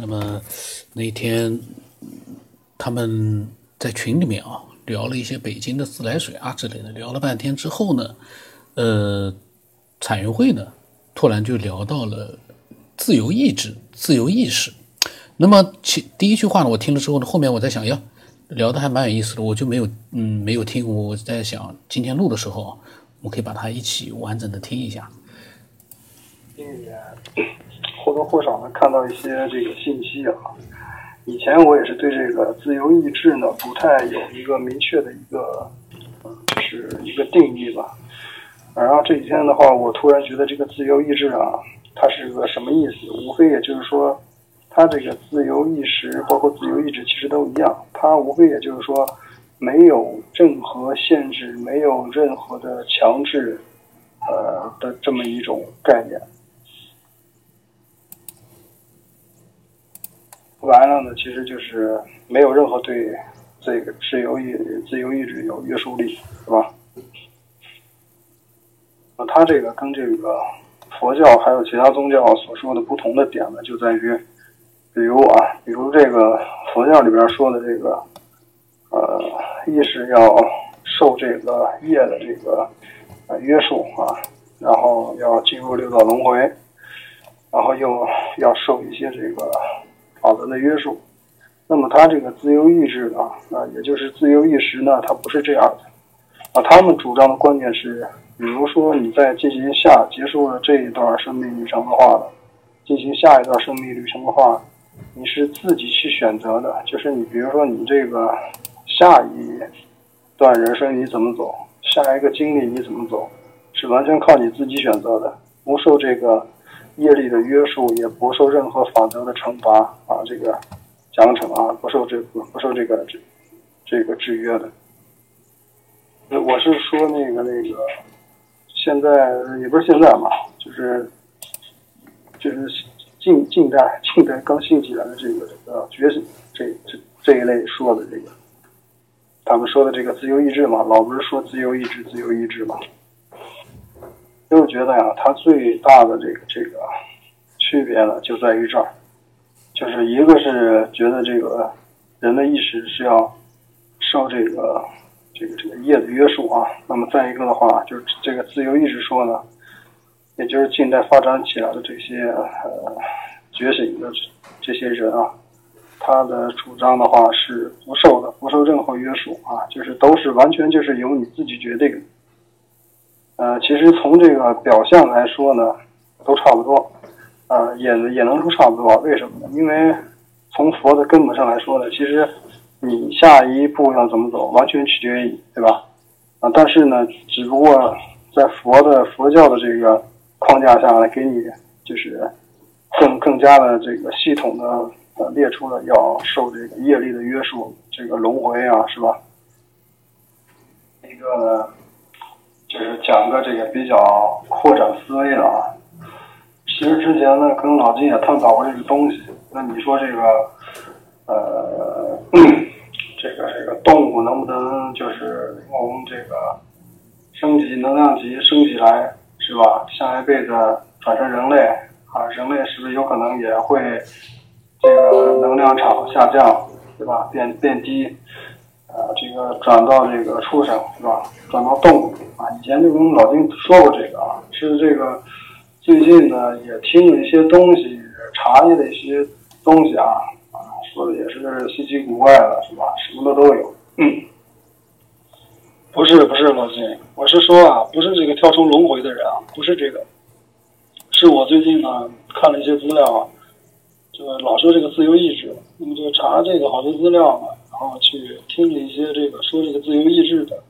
那么那天他们在群里面啊聊了一些北京的自来水啊之类的，聊了半天之后呢，呃，彩云会呢突然就聊到了自由意志、自由意识。那么其第一句话呢，我听了之后呢，后面我在想，呀，聊的还蛮有意思的，我就没有嗯没有听。我在想今天录的时候，我可以把它一起完整的听一下。或多或少的看到一些这个信息啊。以前我也是对这个自由意志呢不太有一个明确的一个，就是一个定义吧。然后这几天的话，我突然觉得这个自由意志啊，它是个什么意思？无非也就是说，它这个自由意识包括自由意志其实都一样，它无非也就是说，没有任何限制，没有任何的强制，呃的这么一种概念。完了呢，其实就是没有任何对这个自由意自由意志有约束力，是吧？那它这个跟这个佛教还有其他宗教所说的不同的点呢，就在于，比如啊，比如这个佛教里边说的这个，呃，意识要受这个业的这个呃约束啊，然后要进入六道轮回，然后又要受一些这个。法则的约束，那么他这个自由意志呢，啊，也就是自由意识呢，它不是这样的，啊，他们主张的观点是，比如说你在进行下结束了这一段生命旅程的话，进行下一段生命旅程的话，你是自己去选择的，就是你比如说你这个下一段人生你怎么走，下一个经历你怎么走，是完全靠你自己选择的，不受这个。业力的约束也不受任何法则的惩罚啊，这个奖惩啊，不受这不不受这个这这个制约的。我是说那个那个，现在也不是现在嘛，就是就是近近代近代刚兴起来的这个这个觉醒这这这一类说的这个，他们说的这个自由意志嘛，老不是说自由意志自由意志嘛。就觉得呀，它最大的这个这个区别呢，就在于这儿，就是一个是觉得这个人的意识是要受这个这个这个业的约束啊，那么再一个的话，就是这个自由意识说呢，也就是近代发展起来的这些呃觉醒的这些人啊，他的主张的话是不受的，不受任何约束啊，就是都是完全就是由你自己决定。呃，其实从这个表象来说呢，都差不多，啊，也也能说差不多。为什么呢？因为从佛的根本上来说呢，其实你下一步要怎么走，完全取决于你，对吧？啊，但是呢，只不过在佛的佛教的这个框架下来给你就是更更加的这个系统的呃列出了要受这个业力的约束，这个轮回啊，是吧？一个。就是讲个这个比较扩展思维的啊。其实之前呢，跟老金也探讨过这个东西。那你说这个，呃，这个这个动物能不能就是从这个升级能量级升起来，是吧？下一辈子转成人类啊，人类是不是有可能也会这个能量场下降，对吧？变变低。呃，这个转到这个畜生是吧？转到动物啊，以前就跟老丁说过这个啊，是这个最近呢也听了一些东西，查阅了一些东西啊啊，说的也是稀奇古怪的，是吧？什么的都有。嗯，不是不是老金，我是说啊，不是这个跳出轮回的人啊，不是这个，是我最近呢看了一些资料啊，就老说这个自由意志，那么就查这个好多资料嘛。然后去听了一些这个说这个自由意志的，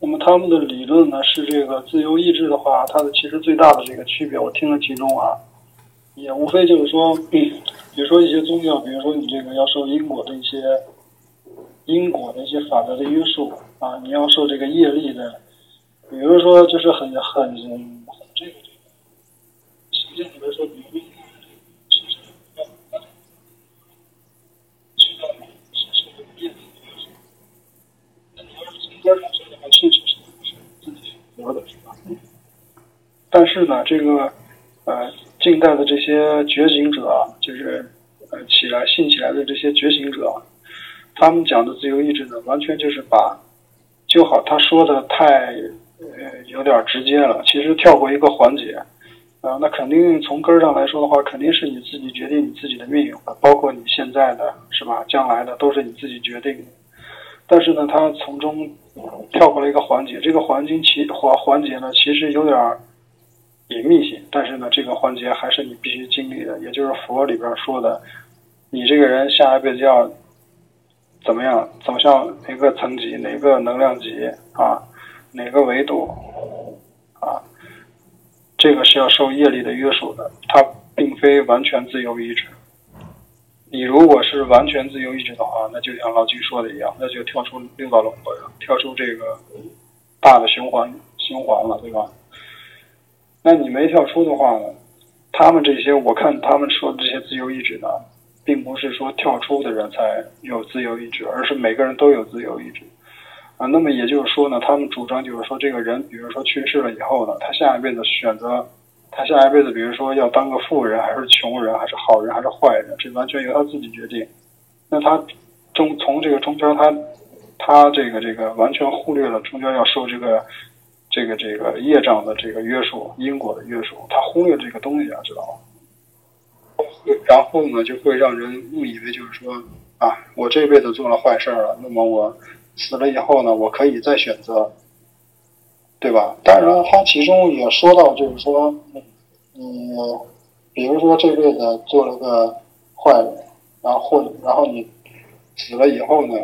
那么他们的理论呢是这个自由意志的话，它的其实最大的这个区别，我听了其中啊，也无非就是说，比如说一些宗教，比如说你这个要受因果的一些因果的一些法则的约束啊，你要受这个业力的，比如说就是很很很这个这个，实际上来说，比如。但是呢，这个呃，近代的这些觉醒者，就是呃，起来、信起来的这些觉醒者，他们讲的自由意志呢，完全就是把，就好他说的太呃有点直接了。其实跳过一个环节，啊，那肯定从根儿上来说的话，肯定是你自己决定你自己的命运的，包括你现在的，是吧？将来的都是你自己决定。但是呢，他从中跳过了一个环节，这个环境其环环节呢，其实有点隐秘性。但是呢，这个环节还是你必须经历的，也就是佛里边说的，你这个人下一辈子要怎么样，走向哪个层级、哪个能量级啊，哪个维度啊，这个是要受业力的约束的，它并非完全自由意志。你如果是完全自由意志的话，那就像老居说的一样，那就跳出六道轮回了，跳出这个大的循环循环了，对吧？那你没跳出的话呢？他们这些，我看他们说的这些自由意志呢，并不是说跳出的人才有自由意志，而是每个人都有自由意志啊。那么也就是说呢，他们主张就是说，这个人，比如说去世了以后呢，他下一辈子选择。他下一辈子，比如说要当个富人，还是穷人，还是好人，还是坏人，这完全由他自己决定。那他中从这个中间，他他这个这个完全忽略了中间要受这个这个这个业障的这个约束，因果的约束，他忽略这个东西啊，知道吗？然后呢，就会让人误以为就是说啊，我这辈子做了坏事了，那么我死了以后呢，我可以再选择。对吧？当然，他其中也说到，就是说，你比如说这辈子做了个坏人，然后或然后你死了以后呢，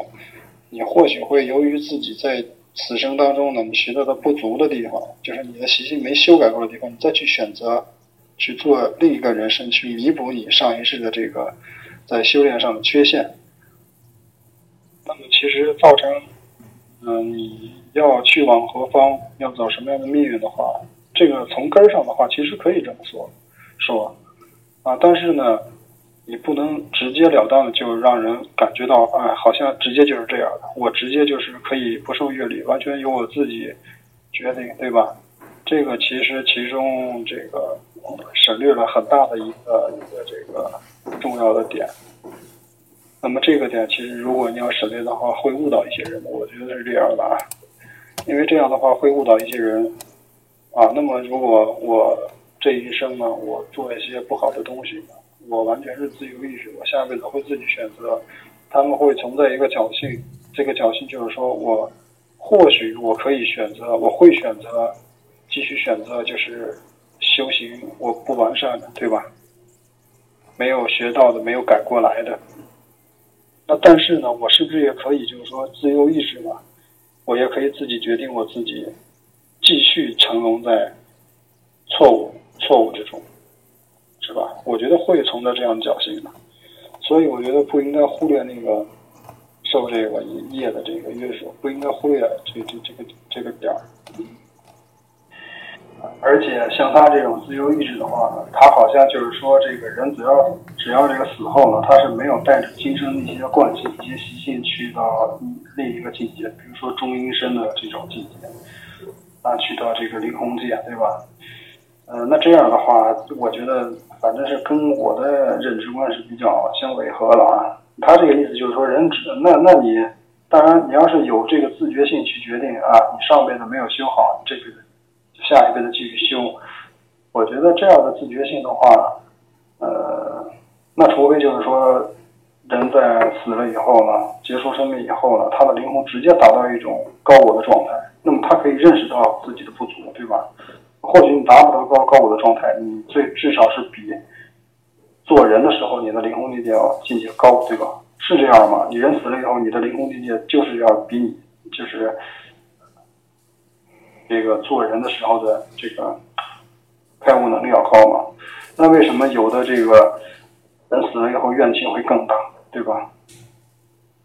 你或许会由于自己在此生当中呢，你学到的不足的地方，就是你的习性没修改过的地方，你再去选择去做另一个人生，去弥补你上一世的这个在修炼上的缺陷。那么，其实造成，嗯，你。要去往何方，要走什么样的命运的话，这个从根儿上的话，其实可以这么说，说啊，但是呢，你不能直截了当的就让人感觉到，哎，好像直接就是这样的，我直接就是可以不受阅历，完全由我自己决定，对吧？这个其实其中这个省略了很大的一个一个这个重要的点。那么这个点其实如果你要省略的话，会误导一些人，我觉得是这样的啊。因为这样的话会误导一些人，啊，那么如果我这一生呢，我做一些不好的东西，我完全是自由意志，我下辈子会自己选择。他们会存在一个侥幸，这个侥幸就是说我或许我可以选择，我会选择继续选择，就是修行我不完善的，对吧？没有学到的，没有改过来的。那但是呢，我是不是也可以就是说自由意志嘛？我也可以自己决定我自己继续沉沦在错误错误之中，是吧？我觉得会存在这样侥幸的，所以我觉得不应该忽略那个受这个业的这个约束，不应该忽略这这这个这个点儿。而且像他这种自由意志的话呢，他好像就是说，这个人只要只要这个死后呢，他是没有带着今生的一些惯性、一些习性去到另一个境界，比如说中阴身的这种境界，啊，去到这个离空界，对吧？呃，那这样的话，我觉得反正是跟我的认知观是比较相违和了啊。他这个意思就是说，人只那那你当然你要是有这个自觉性去决定啊，你上辈子没有修好，这辈子。下一辈子继续修，我觉得这样的自觉性的话，呃，那除非就是说，人在死了以后呢，结束生命以后呢，他的灵魂直接达到一种高我的状态，那么他可以认识到自己的不足，对吧？或许你达不到高高我的状态，你最至少是比做人的时候你的灵魂境界要境界高，对吧？是这样吗？你人死了以后，你的灵魂境界就是要比你就是。这个做人的时候的这个开悟能力要高嘛？那为什么有的这个人死了以后怨气会更大，对吧？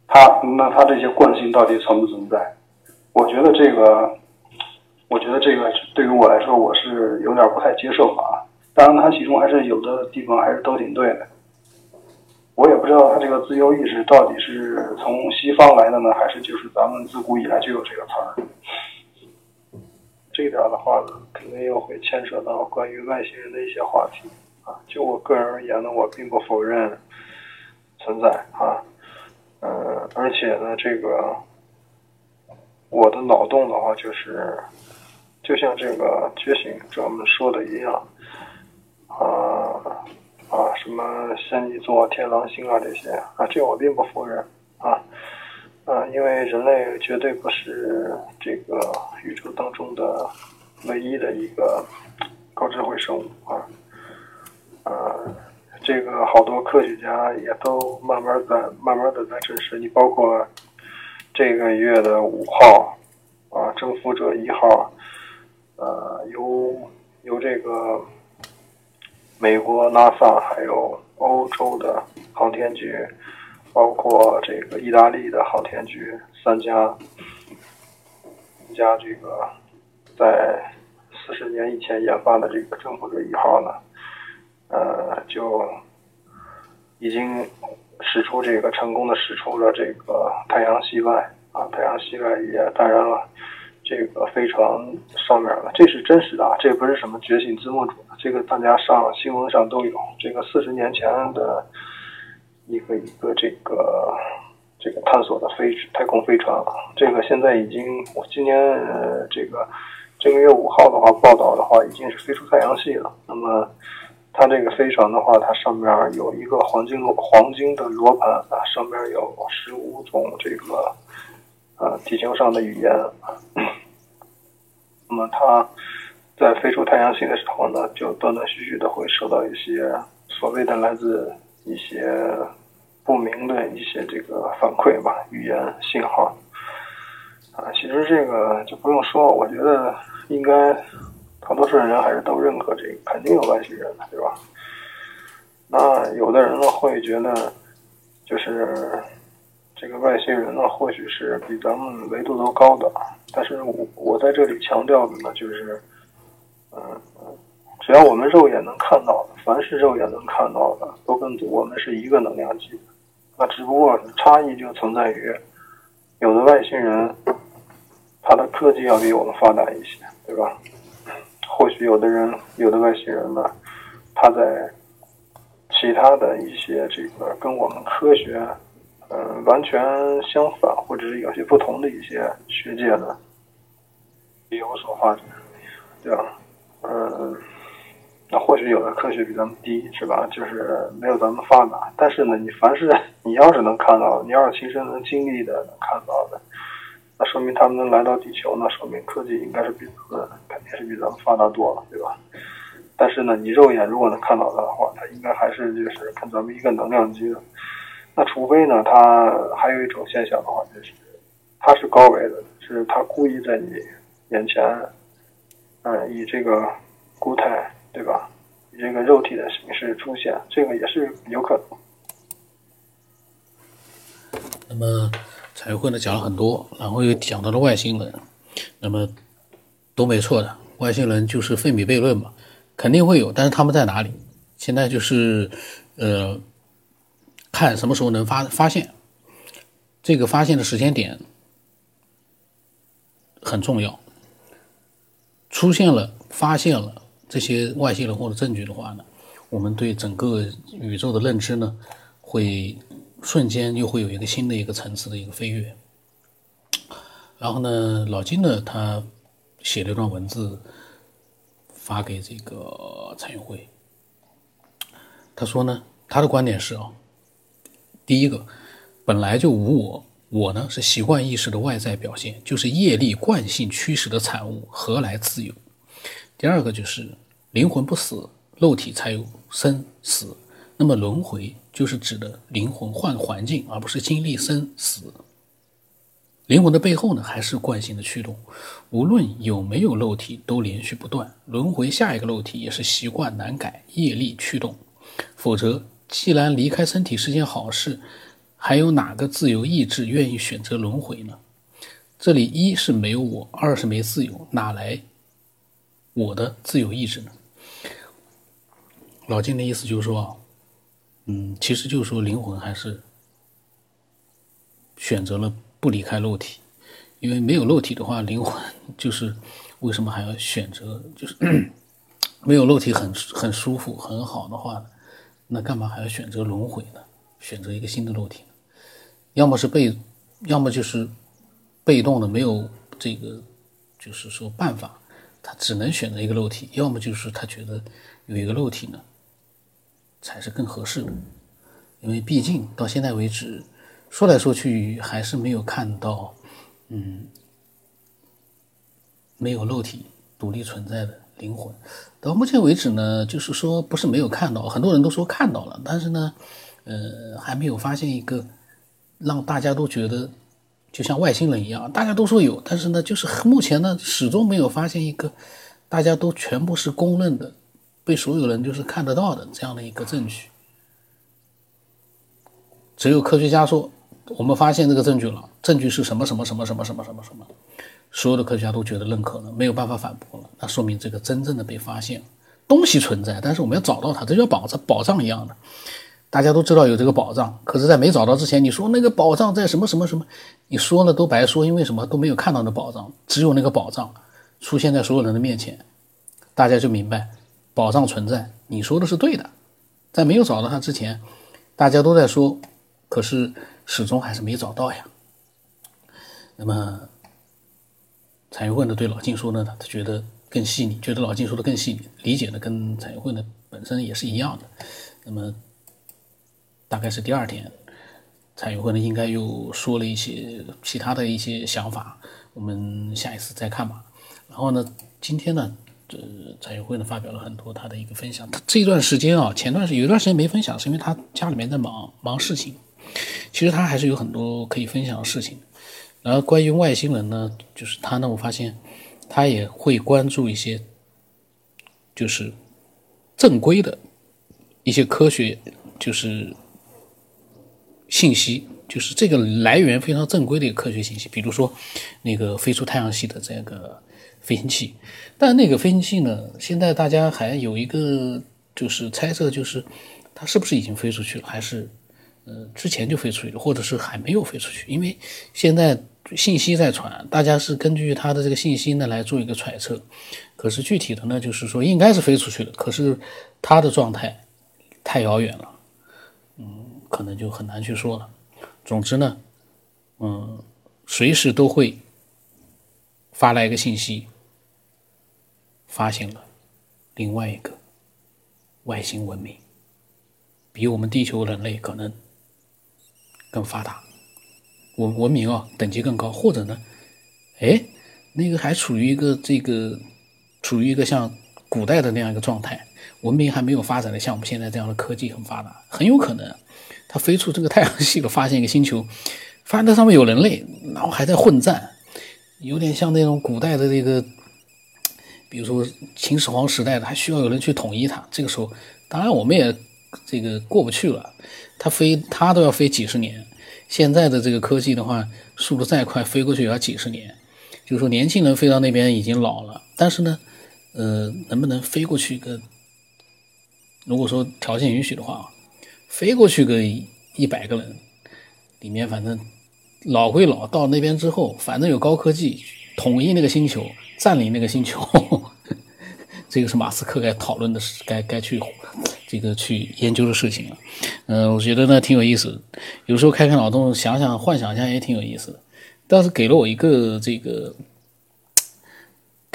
他那他这些惯性到底存不存在？我觉得这个，我觉得这个对于我来说，我是有点不太接受啊。当然，他其中还是有的地方还是都挺对的。我也不知道他这个自由意识到底是从西方来的呢，还是就是咱们自古以来就有这个词儿。这一点的话呢，肯定又会牵扯到关于外星人的一些话题啊。就我个人而言呢，我并不否认存在啊，呃，而且呢，这个我的脑洞的话，就是就像这个觉醒者们说的一样，啊啊，什么仙女座、天狼星啊这些啊，这我并不否认啊，啊，因为人类绝对不是这个宇宙唯一的一个高智慧生物啊，呃。这个好多科学家也都慢慢在慢慢的在证实，你包括这个月的五号啊，征服者一号，呃，由由这个美国 NASA 还有欧洲的航天局，包括这个意大利的航天局三家家这个在四十年以前研发的这个征服者一号呢。呃，就已经使出这个成功的使出了这个太阳系外啊，太阳系外也当然了，这个飞船上面了，这是真实的啊，这不是什么觉醒字幕组，这个大家上新闻上都有，这个四十年前的一个一个这个这个探索的飞太空飞船啊，这个现在已经我今年呃这个这个月五号的话报道的话，已经是飞出太阳系了，那么。它这个飞船的话，它上面有一个黄金黄金的罗盘啊，上面有十五种这个呃地球上的语言。那么它在飞出太阳系的时候呢，就断断续续的会收到一些所谓的来自一些不明的一些这个反馈吧，语言信号啊。其实这个就不用说，我觉得应该。大多数人还是都认可这个，肯定有外星人，对吧？那有的人呢会觉得，就是这个外星人呢，或许是比咱们维度都高的。但是我我在这里强调的呢，就是，嗯，只要我们肉眼能看到的，凡是肉眼能看到的，都跟我们是一个能量级的。那只不过差异就存在于，有的外星人，他的科技要比我们发达一些，对吧？或许有的人，有的外星人呢，他在其他的一些这个跟我们科学，嗯，完全相反，或者是有些不同的一些学界呢，也有所发展，对吧？嗯，那或许有的科学比咱们低，是吧？就是没有咱们发达，但是呢，你凡是 你要是能看到，你要是亲身能经历的、能看到的。那说明他们能来到地球，那说明科技应该是比咱们肯定是比咱们发达多了，对吧？但是呢，你肉眼如果能看到它的话，它应该还是就是跟咱们一个能量级的。那除非呢，它还有一种现象的话，就是它是高维的，是它故意在你眼前，嗯，以这个固态，对吧？以这个肉体的形式出现，这个也是有可能。那么。彩绘呢讲了很多，然后又讲到了外星人，那么都没错的，外星人就是费米悖论嘛，肯定会有，但是他们在哪里？现在就是呃，看什么时候能发发现，这个发现的时间点很重要。出现了、发现了这些外星人或者证据的话呢，我们对整个宇宙的认知呢会。瞬间又会有一个新的一个层次的一个飞跃。然后呢，老金呢，他写了一段文字发给这个蔡永辉。他说呢，他的观点是啊，第一个，本来就无我，我呢是习惯意识的外在表现，就是业力惯性驱使的产物，何来自由？第二个就是灵魂不死，肉体才有生死。那么轮回就是指的灵魂换环境，而不是经历生死。灵魂的背后呢，还是惯性的驱动。无论有没有肉体，都连续不断轮回。下一个肉体也是习惯难改，业力驱动。否则，既然离开身体是件好事，还有哪个自由意志愿意选择轮回呢？这里一是没有我，二是没自由，哪来我的自由意志呢？老金的意思就是说。嗯，其实就是说，灵魂还是选择了不离开肉体，因为没有肉体的话，灵魂 就是为什么还要选择？就是 没有肉体很很舒服很好的话，那干嘛还要选择轮回呢？选择一个新的肉体呢？要么是被，要么就是被动的，没有这个，就是说办法，他只能选择一个肉体；要么就是他觉得有一个肉体呢，才是更合适的。因为毕竟到现在为止，说来说去还是没有看到，嗯，没有肉体独立存在的灵魂。到目前为止呢，就是说不是没有看到，很多人都说看到了，但是呢，呃，还没有发现一个。让大家都觉得就像外星人一样，大家都说有，但是呢，就是目前呢，始终没有发现一个大家都全部是公认的、被所有人就是看得到的这样的一个证据。只有科学家说我们发现这个证据了，证据是什么什么什么什么什么什么什么，所有的科学家都觉得认可了，没有办法反驳了，那说明这个真正的被发现，东西存在，但是我们要找到它，这叫宝藏宝藏一样的。大家都知道有这个宝藏，可是，在没找到之前，你说那个宝藏在什么什么什么，你说了都白说，因为什么都没有看到那宝藏，只有那个宝藏出现在所有人的面前，大家就明白宝藏存在，你说的是对的。在没有找到它之前，大家都在说，可是始终还是没找到呀。那么，彩云会呢对老金说呢，他觉得更细腻，觉得老金说的更细腻，理解的跟彩云会呢本身也是一样的。那么。大概是第二天，蔡云慧呢应该又说了一些其他的一些想法，我们下一次再看吧。然后呢，今天呢，这蔡云慧呢发表了很多他的一个分享。他这段时间啊，前段时间有一段时间没分享，是因为他家里面在忙忙事情。其实他还是有很多可以分享的事情。然后关于外星人呢，就是他呢，我发现他也会关注一些，就是正规的一些科学，就是。信息就是这个来源非常正规的一个科学信息，比如说那个飞出太阳系的这个飞行器，但那个飞行器呢，现在大家还有一个就是猜测，就是它是不是已经飞出去了，还是呃之前就飞出去了，或者是还没有飞出去？因为现在信息在传，大家是根据它的这个信息呢来做一个揣测，可是具体的呢，就是说应该是飞出去了，可是它的状态太遥远了。嗯可能就很难去说了。总之呢，嗯，随时都会发来一个信息，发现了另外一个外星文明，比我们地球人类可能更发达，文文明啊等级更高，或者呢，哎，那个还处于一个这个处于一个像古代的那样一个状态，文明还没有发展的像我们现在这样的科技很发达，很有可能。他飞出这个太阳系了，发现一个星球，发现那上面有人类，然后还在混战，有点像那种古代的这个，比如说秦始皇时代的，还需要有人去统一它。这个时候，当然我们也这个过不去了。他飞，他都要飞几十年。现在的这个科技的话，速度再快，飞过去也要几十年。就是说，年轻人飞到那边已经老了，但是呢，呃，能不能飞过去？个如果说条件允许的话。飞过去个一百个人，里面反正老归老，到那边之后，反正有高科技，统一那个星球，占领那个星球，这个是马斯克该讨论的事，该该去这个去研究的事情了。嗯，我觉得呢挺有意思，有时候开开脑洞，想想幻想一下也挺有意思的。但是给了我一个这个，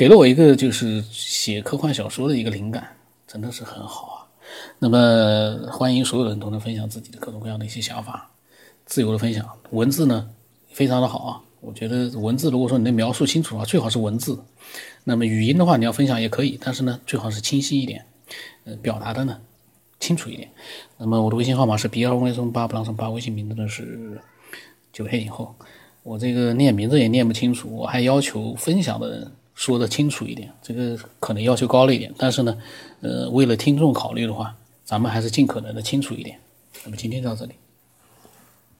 给了我一个就是写科幻小说的一个灵感，真的是很好啊。那么，欢迎所有人都能分享自己的各种各样的一些想法，自由的分享。文字呢，非常的好啊。我觉得文字，如果说你能描述清楚的话，最好是文字。那么语音的话，你要分享也可以，但是呢，最好是清晰一点，呃，表达的呢清楚一点。那么我的微信号码是 B 二零八不让生八，微信名字呢是九黑以后。我这个念名字也念不清楚，我还要求分享的人。说的清楚一点，这个可能要求高了一点，但是呢，呃，为了听众考虑的话，咱们还是尽可能的清楚一点。那么今天到这里。